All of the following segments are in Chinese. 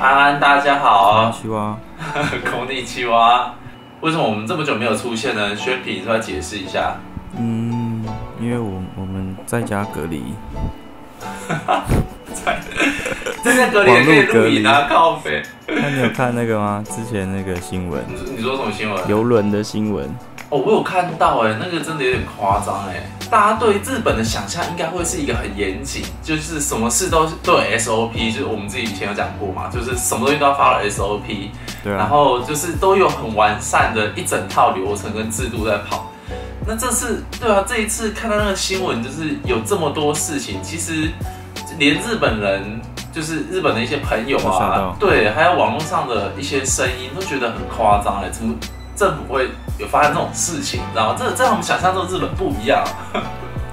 安安，大家好。青蛙，空地青蛙，为什么我们这么久没有出现呢？宣品，是要解释一下。嗯，因为我我们在家隔离。在在家隔离也可以录影啊，靠北。那你有看那个吗？之前那个新闻？你你说什么新闻？游轮的新闻。哦，我有看到哎，那个真的有点夸张哎。大家对日本的想象应该会是一个很严谨，就是什么事都都有 SOP，就是我们自己以前有讲过嘛，就是什么东西都要 follow SOP，对啊，然后就是都有很完善的一整套流程跟制度在跑。那这次对啊，这一次看到那个新闻，就是有这么多事情，其实连日本人，就是日本的一些朋友啊，对，还有网络上的一些声音，都觉得很夸张哎，怎么？政府会有发生这种事情，你知道吗？这这和我们想象中的日本不一样。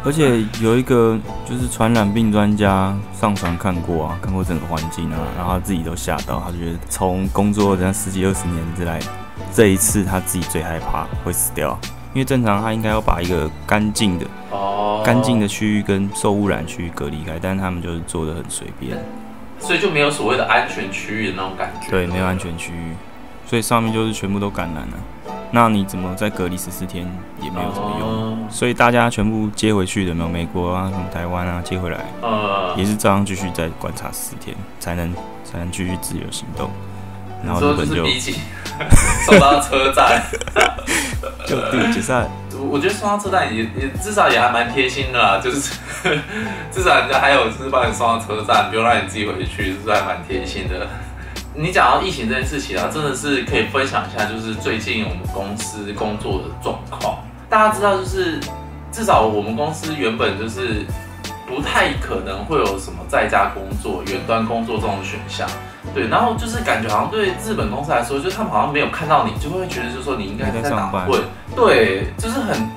而且有一个就是传染病专家上传看过啊，看过整个环境啊，然后他自己都吓到，他觉得从工作这样十几二十年之来，这一次他自己最害怕会死掉，因为正常他应该要把一个干净的哦干净的区域跟受污染区域隔离开，但是他们就是做的很随便，所以就没有所谓的安全区域的那种感觉。对，没有安全区域，所以上面就是全部都感染了。那你怎么再隔离十四天也没有什么用，所以大家全部接回去的没有？美国啊，什么台湾啊，接回来，也是照样继续再观察十四天，才能才能继续自由行动。然后日本就送到 车站，就地解散。我觉得送到车站也也至少也还蛮贴心的啦，就是 至少人家还有就是帮你送到车站，不用让你自己回去，是不是还蛮贴心的？你讲到疫情这件事情啊，真的是可以分享一下，就是最近我们公司工作的状况。大家知道，就是至少我们公司原本就是不太可能会有什么在家工作、远端工作这种选项。对，然后就是感觉好像对日本公司来说，就他们好像没有看到你，就会觉得就是说你应该在打混。对，就是很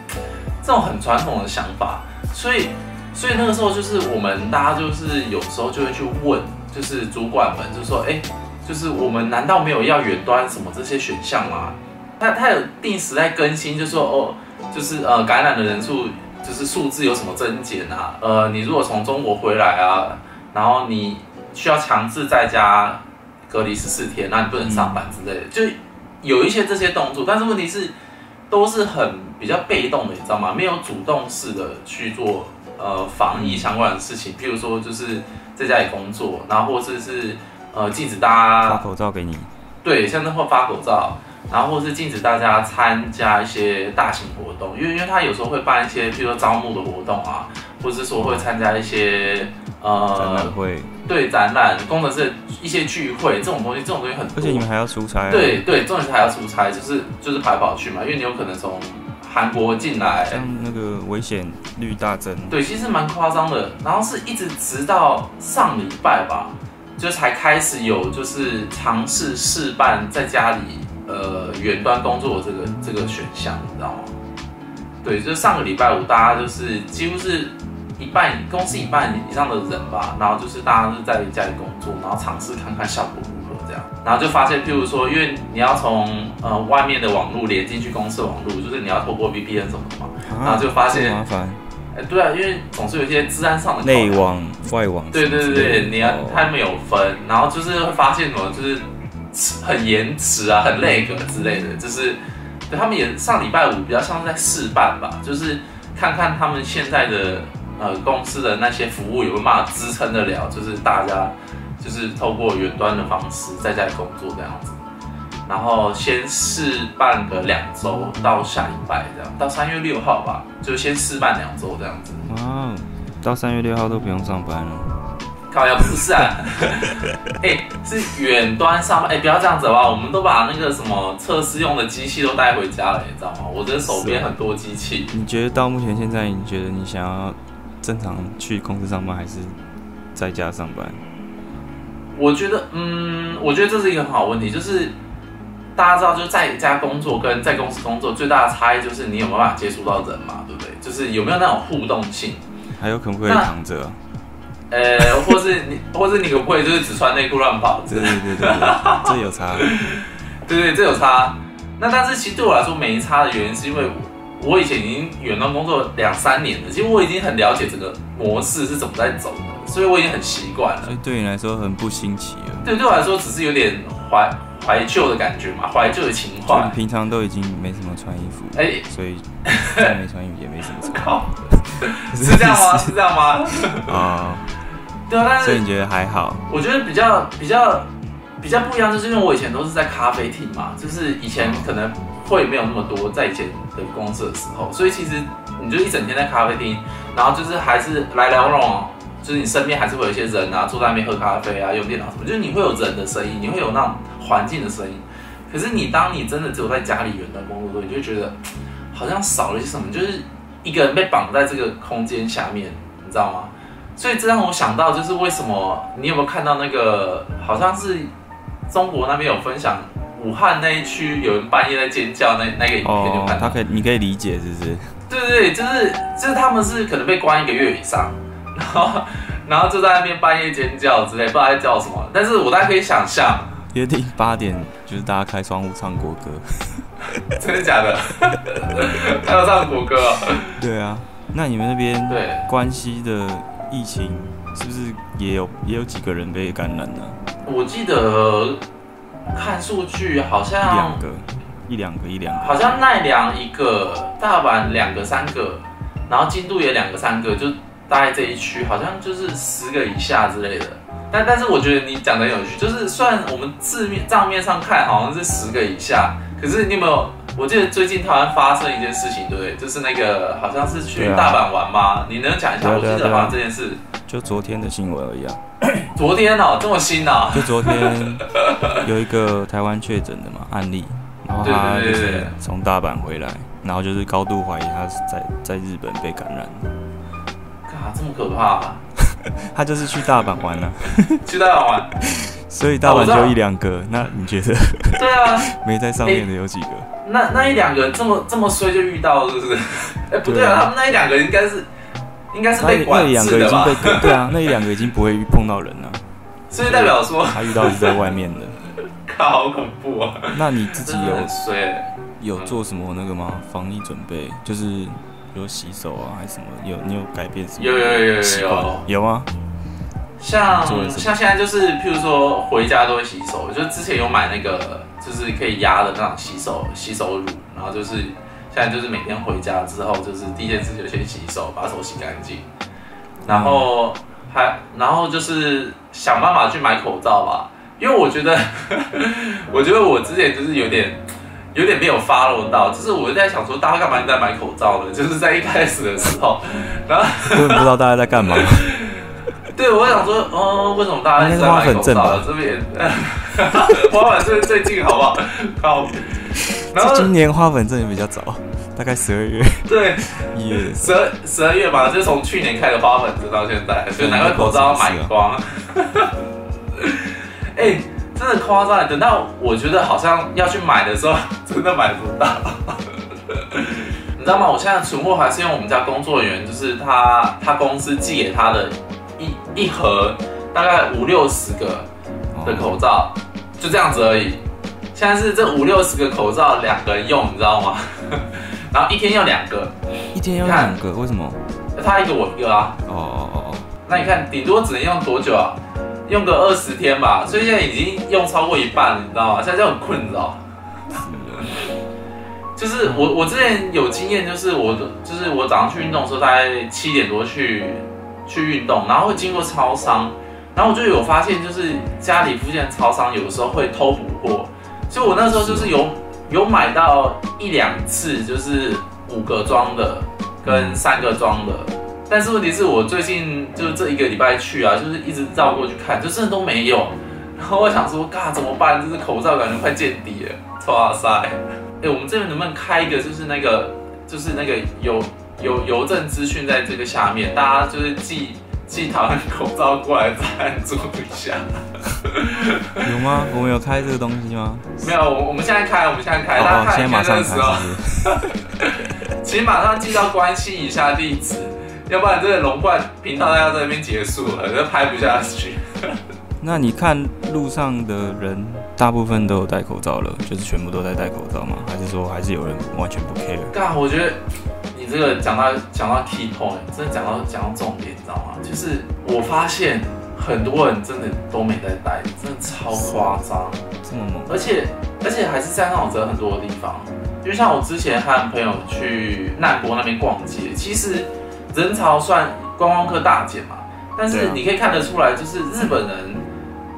这种很传统的想法。所以，所以那个时候就是我们大家就是有时候就会去问，就是主管们就说，哎。就是我们难道没有要远端什么这些选项吗？他他有定时在更新，就说哦，就是呃感染的人数就是数字有什么增减啊？呃，你如果从中国回来啊，然后你需要强制在家隔离十四天，那你不能上班之类的，就有一些这些动作。但是问题是都是很比较被动的，你知道吗？没有主动式的去做呃防疫相关的事情，譬如说就是在家里工作，然后或者是。呃，禁止大家发口罩给你，对，像那会发口罩，然后或是禁止大家参加一些大型活动，因为因为他有时候会办一些，比如说招募的活动啊，或者是说会参加一些呃展览会，对，展览，工程师一些聚会这种东西，这种东西很多，而且你们还要出差啊，对对，重点是还要出差，就是就是跑来跑去嘛，因为你有可能从韩国进来，像那个危险率大增，对，其实蛮夸张的，然后是一直直到上礼拜吧。就才开始有，就是尝试试办在家里呃远端工作的这个这个选项，你知道吗？对，就上个礼拜五，大家就是几乎是一半公司一半以上的人吧，然后就是大家是在家里工作，然后尝试看看效果如何这样，然后就发现，譬如说，因为你要从呃外面的网络连进去公司的网络，就是你要透过 VPN 什么的嘛，然后就发现。对啊，因为总是有一些治安上的内网、外网。对对对对，你要他们有分，然后就是会发现什么，就是很延迟啊，很 lag 之类的，就是对他们也上礼拜五比较像是在试办吧，就是看看他们现在的呃公司的那些服务有没有办法支撑得了，就是大家就是透过远端的方式在家里工作这样子。然后先试办个两周到下礼拜这样，到三月六号吧，就先试办两周这样子。哇，到三月六号都不用上班了？靠呀，不是啊，哎，是远端上班。哎，不要这样子好不好？我们都把那个什么测试用的机器都带回家了，你知道吗？我这手边很多机器。你觉得到目前现在，你觉得你想要正常去公司上班，还是在家上班？我觉得，嗯，我觉得这是一个很好问题，就是。大家知道，就在家工作跟在公司工作最大的差异就是你有没有办法接触到人嘛，对不对？就是有没有那种互动性，还有可不可以躺着？呃，或是你，或是你可不可以就是只穿内裤乱跑？对对对对，这有差。对对，这有差。那但是其实对我来说没差的原因是因为我我以前已经远端工作两三年了，其实我已经很了解这个模式是怎么在走的。所以我已经很习惯了。所以对你来说很不新奇了。对，对我来说只是有点怀怀旧的感觉嘛，怀旧的情怀。你平常都已经没什么穿衣服，哎、欸，所以再没穿衣服也没什么 穿。靠，是这样吗？是这样吗？啊，对啊，但是所以你觉得还好？我觉得比较比较比较不一样，就是因为我以前都是在咖啡厅嘛，就是以前可能会没有那么多，在以前的公司的时候，所以其实你就一整天在咖啡厅，然后就是还是来来往往。就是你身边还是会有一些人啊，坐在那边喝咖啡啊，用电脑什么，就是你会有人的声音，你会有那种环境的声音。可是你当你真的只有在家里远端工作的时候，你就会觉得好像少了些什么，就是一个人被绑在这个空间下面，你知道吗？所以这让我想到，就是为什么你有没有看到那个好像是中国那边有分享武汉那一区有人半夜在尖叫那那个影片，就看到。他可以，你可以理解，是不是？对对对，就是就是他们是可能被关一个月以上。然后，然后就在那边半夜尖叫之类，不知道在叫什么。但是我大概可以想象，约定八点就是大家开窗户唱国歌，真的假的？还要唱国歌？对啊。那你们那边对关西的疫情是不是也有也有几个人被感染呢？我记得看数据好像一两个，一两个，一两个。好像奈良一个，大阪两个三个，然后京都也两个三个，就。大概这一区好像就是十个以下之类的，但但是我觉得你讲的有趣，就是虽然我们字面账面上看好像是十个以下，可是你有没有？我记得最近台湾发生一件事情，对不对？就是那个好像是去大阪玩吗？啊、你能讲一下？啊啊啊、我记得好像这件事，就昨天的新闻而已啊。昨天哦，这么新啊？就昨天有一个台湾确诊的嘛案例，然后他就是从大阪回来，然后就是高度怀疑他是在在日本被感染。这么可怕啊！他就是去大阪玩了，啊，去大阪玩，所以大阪就一两个。那你觉得？对啊，没在上面的有几个？欸、那那一两个这么这么衰就遇到，是不是？哎、欸，不对啊，他们那一两个应该是应该是被管制的吧？对啊，那一两个已经不会碰到人了，所以代表说他遇到是在外面的。靠，好恐怖啊！那你自己有有做什么那个吗？防疫准备就是。有洗手啊，还是什么？有你有改变什么？有有有有有有吗？像像现在就是，譬如说回家都会洗手，就之前有买那个就是可以压的那种洗手洗手乳，然后就是现在就是每天回家之后，就是第一件事就先洗手，把手洗干净，然后还然后就是想办法去买口罩吧，因为我觉得 我觉得我之前就是有点。有点没有 follow 到，就是我在想说，大家干嘛在买口罩呢？就是在一开始的时候，然后根本不知道大家在干嘛。对，我想说，哦，为什么大家在买口罩？这边花粉症最近好不好？好。然后今年花粉症也比较早，大概十二月。对，一月十二十二月吧，就从去年开始花粉症到现在，所以拿个口罩要买光。哎、欸。真的夸张，等到我觉得好像要去买的时候，真的买不到。你知道吗？我现在存货还是用我们家工作人员，就是他他公司寄给他的一一盒，大概五六十个的口罩，就这样子而已。现在是这五六十个口罩两个人用，你知道吗？然后一天要两个，一天要两个，为什么？他一个我一个啊。哦哦哦哦。那你看，顶多只能用多久啊？用个二十天吧，所以现在已经用超过一半了，你知道吗？现在就很困扰。就是我我之前有经验，就是我就是我早上去运动的时候，大概七点多去去运动，然后会经过超商，然后我就有发现，就是家里附近的超商有的时候会偷补货，所以我那时候就是有有买到一两次，就是五个装的跟三个装的。但是问题是我最近就是这一个礼拜去啊，就是一直绕过去看，就真的都没有。然后我想说，嘎怎么办？就是口罩感觉快见底了。哇塞！哎、欸，我们这边能不能开一个，就是那个，就是那个邮邮邮政资讯在这个下面，大家就是寄寄台湾口罩过来赞助一下。有吗？我们有开这个东西吗？没有，我我们现在开，我们现在开，大家看一下这个时候，请 马上寄到关心以下地址。要不然这个龙冠频道要在那边结束了，就拍不下去。那你看路上的人，大部分都有戴口罩了，就是全部都在戴口罩吗？还是说还是有人完全不 care？干，我觉得你这个讲到讲到 key point，真的讲到讲到重点，你知道吗？就是我发现很多人真的都没在戴，真的超夸张，这么猛，而且而且还是在那种人很多的地方，就像我之前和朋友去难波那边逛街，其实人潮算观光客大减嘛，但是你可以看得出来，就是日本人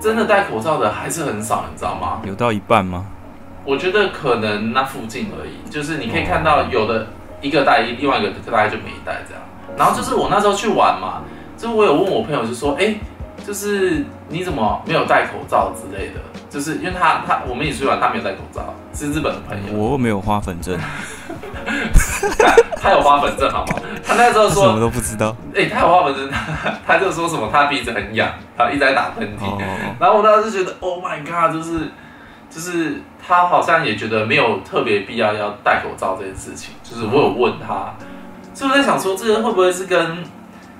真的戴口罩的还是很少，你知道吗？有到一半吗？我觉得可能那附近而已，就是你可以看到有的一个戴，另外一个大概就没戴这样。然后就是我那时候去玩嘛，就是我有问我朋友，就说，哎，就是你怎么没有戴口罩之类的？就是因为他他我们一起去玩，他没有戴口罩，是日本的朋友。我没有花粉症，他，有花粉症好吗？他那时候说什么都不知道。哎，他有花粉症，他，他就说什么他鼻子很痒，他一直在打喷嚏。哦、然后我当时就觉得，Oh my god，就是。就是他好像也觉得没有特别必要要戴口罩这件事情。就是我有问他，所以我在想说，这个会不会是跟，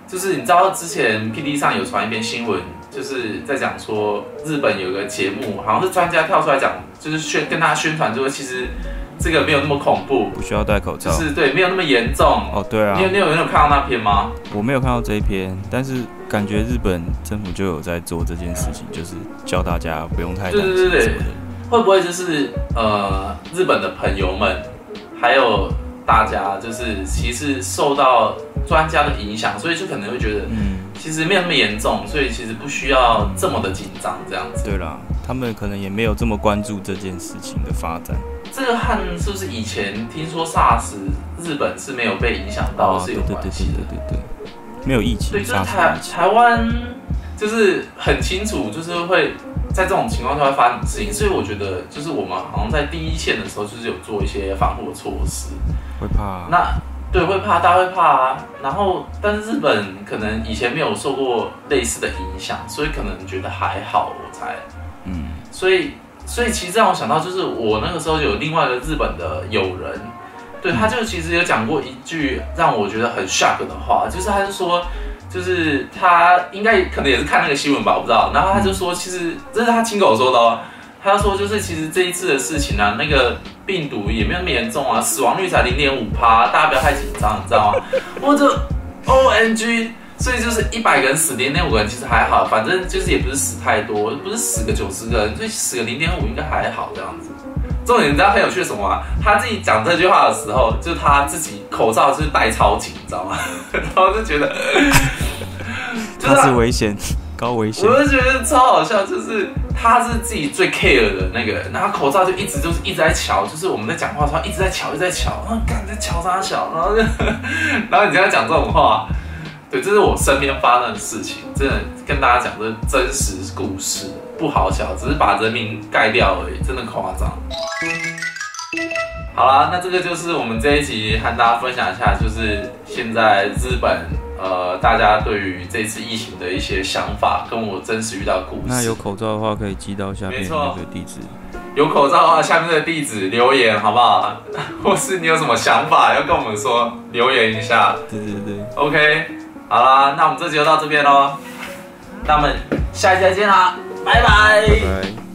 就是你知道之前 PD 上有传一篇新闻，就是在讲说日本有个节目，好像是专家跳出来讲，就是宣跟他宣传，就是其实这个没有那么恐怖，不需要戴口罩，就是对，没有那么严重。哦，对啊。你有你有你有看到那篇吗？我没有看到这一篇，但是感觉日本政府就有在做这件事情，就是教大家不用太对对对会不会就是呃，日本的朋友们，还有大家，就是其实受到专家的影响，所以就可能会觉得，嗯，其实没有那么严重，所以其实不需要这么的紧张这样子。对啦，他们可能也没有这么关注这件事情的发展。这个和是不是以前听说 SARS 日本是没有被影响到是有关系的？对对对对对对，没有疫情。对，就是台台湾就是很清楚，就是会。在这种情况下会发生事情，所以我觉得就是我们好像在第一线的时候，就是有做一些防护的措施。会怕啊？那对，会怕，大家会怕啊。然后，但是日本可能以前没有受过类似的影响，所以可能觉得还好，我猜。嗯。所以，所以其实让我想到，就是我那个时候有另外一个日本的友人，对，他就其实有讲过一句让我觉得很 shock 的话，就是他就说。就是他应该可能也是看那个新闻吧，我不知道。然后他就说，其实这是他亲口说的哦。他说，就是其实这一次的事情啊，那个病毒也没有那么严重啊，死亡率才零点五趴，大家不要太紧张，你知道吗？我就 OMG，所以就是一百个人死零点五个人其实还好，反正就是也不是死太多，不是死个九十个人，所以死个零点五应该还好这样子。重点你知道很有趣什么吗？他自己讲这句话的时候，就他自己口罩就是戴超紧，你知道吗？然后就觉得，他是危险，高危险。我就觉得超好笑，就是他是自己最 care 的那个人，然后口罩就一直就是一直在瞧，就是我们在讲话的时候一直在瞧，一直在瞧，然后干在瞧啥瞧，然后就，然后你这样讲这种话，对，这是我身边发生的事情，真的跟大家讲这真实故事。不好笑，只是把人名盖掉而已，真的夸张。好啦，那这个就是我们这一集和大家分享一下，就是现在日本呃，大家对于这次疫情的一些想法，跟我真实遇到的故事。那有口罩的话，可以寄到下面那个地址。有口罩的话，下面的地址留言好不好？或是你有什么想法要跟我们说，留言一下。对对对，OK。好啦，那我们这集就到这边喽。那我们下一期再见啦。拜拜。